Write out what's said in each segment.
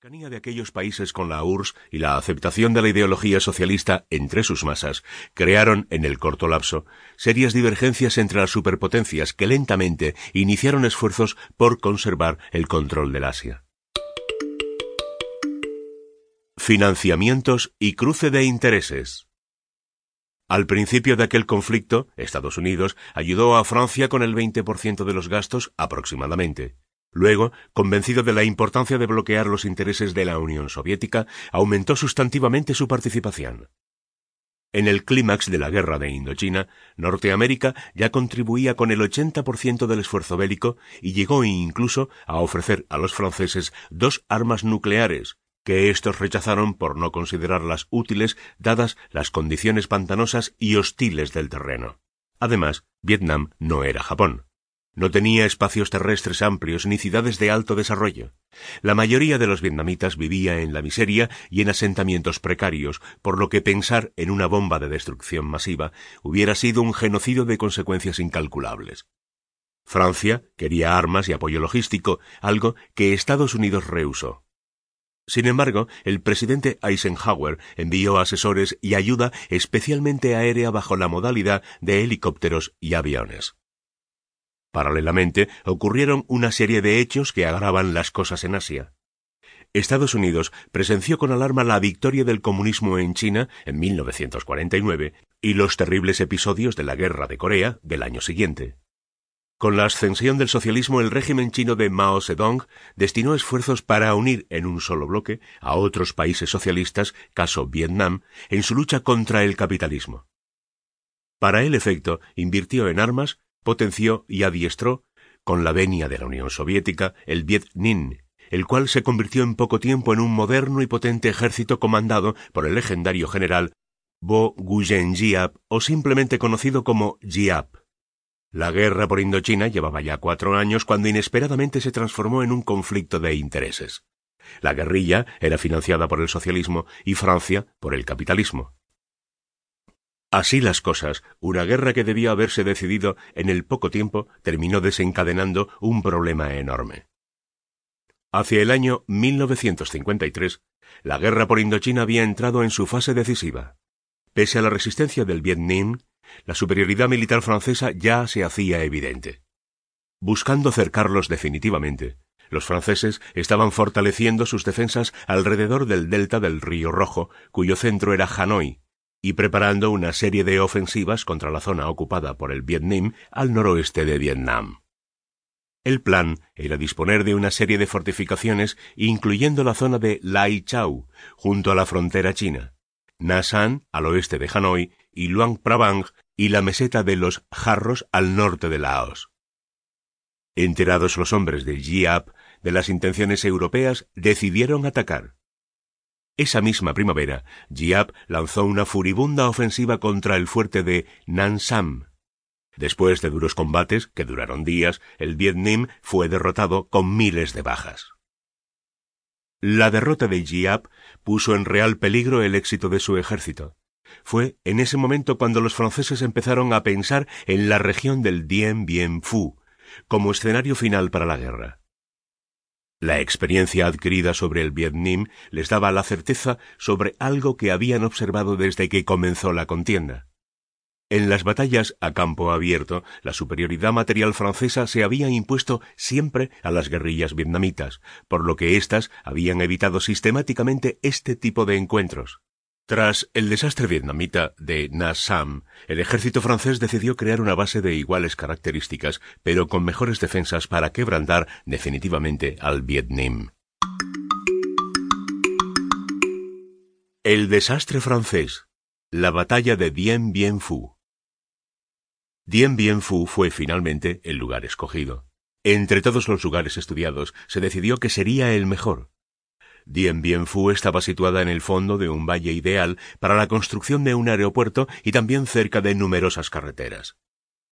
cercanía de aquellos países con la URSS y la aceptación de la ideología socialista entre sus masas crearon, en el corto lapso, serias divergencias entre las superpotencias que lentamente iniciaron esfuerzos por conservar el control del Asia. Financiamientos y cruce de intereses. Al principio de aquel conflicto, Estados Unidos ayudó a Francia con el 20% de los gastos aproximadamente. Luego, convencido de la importancia de bloquear los intereses de la Unión Soviética, aumentó sustantivamente su participación. En el clímax de la guerra de Indochina, Norteamérica ya contribuía con el 80% del esfuerzo bélico y llegó incluso a ofrecer a los franceses dos armas nucleares, que éstos rechazaron por no considerarlas útiles dadas las condiciones pantanosas y hostiles del terreno. Además, Vietnam no era Japón. No tenía espacios terrestres amplios ni ciudades de alto desarrollo. La mayoría de los vietnamitas vivía en la miseria y en asentamientos precarios, por lo que pensar en una bomba de destrucción masiva hubiera sido un genocidio de consecuencias incalculables. Francia quería armas y apoyo logístico, algo que Estados Unidos rehusó. Sin embargo, el presidente Eisenhower envió asesores y ayuda especialmente aérea bajo la modalidad de helicópteros y aviones. Paralelamente, ocurrieron una serie de hechos que agravan las cosas en Asia. Estados Unidos presenció con alarma la victoria del comunismo en China en 1949 y los terribles episodios de la Guerra de Corea del año siguiente. Con la ascensión del socialismo, el régimen chino de Mao Zedong destinó esfuerzos para unir en un solo bloque a otros países socialistas, caso Vietnam, en su lucha contra el capitalismo. Para el efecto, invirtió en armas, potenció y adiestró, con la venia de la Unión Soviética, el Viet Minh, el cual se convirtió en poco tiempo en un moderno y potente ejército comandado por el legendario general Bo Guyen Giap o simplemente conocido como Giap. La guerra por Indochina llevaba ya cuatro años cuando inesperadamente se transformó en un conflicto de intereses. La guerrilla era financiada por el socialismo y Francia por el capitalismo. Así las cosas, una guerra que debía haberse decidido en el poco tiempo terminó desencadenando un problema enorme. Hacia el año 1953, la guerra por Indochina había entrado en su fase decisiva. Pese a la resistencia del Viet Minh, la superioridad militar francesa ya se hacía evidente. Buscando cercarlos definitivamente, los franceses estaban fortaleciendo sus defensas alrededor del delta del río Rojo, cuyo centro era Hanoi, y preparando una serie de ofensivas contra la zona ocupada por el Vietnam al noroeste de Vietnam. El plan era disponer de una serie de fortificaciones, incluyendo la zona de Lai Chau, junto a la frontera china, Na San, al oeste de Hanoi, y Luang Prabang y la meseta de los Jarros al norte de Laos. Enterados los hombres de Giap de las intenciones europeas, decidieron atacar. Esa misma primavera, Giap lanzó una furibunda ofensiva contra el fuerte de Nansam. Después de duros combates, que duraron días, el Vietnam fue derrotado con miles de bajas. La derrota de Giap puso en real peligro el éxito de su ejército. Fue en ese momento cuando los franceses empezaron a pensar en la región del Dien Bien Phu como escenario final para la guerra. La experiencia adquirida sobre el Vietnam les daba la certeza sobre algo que habían observado desde que comenzó la contienda. En las batallas a campo abierto, la superioridad material francesa se había impuesto siempre a las guerrillas vietnamitas, por lo que éstas habían evitado sistemáticamente este tipo de encuentros. Tras el desastre vietnamita de Na Sam, el ejército francés decidió crear una base de iguales características, pero con mejores defensas para quebrantar definitivamente al Vietnam. El desastre francés. La batalla de Dien Bien Phu. Dien Bien Phu fue finalmente el lugar escogido. Entre todos los lugares estudiados, se decidió que sería el mejor. Dien Bien Phu estaba situada en el fondo de un valle ideal para la construcción de un aeropuerto y también cerca de numerosas carreteras.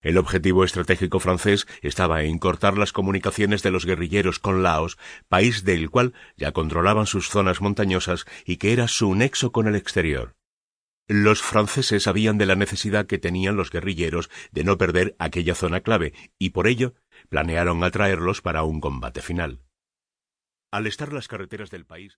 El objetivo estratégico francés estaba en cortar las comunicaciones de los guerrilleros con Laos, país del cual ya controlaban sus zonas montañosas y que era su nexo con el exterior. Los franceses sabían de la necesidad que tenían los guerrilleros de no perder aquella zona clave y por ello planearon atraerlos para un combate final. Al estar las carreteras del país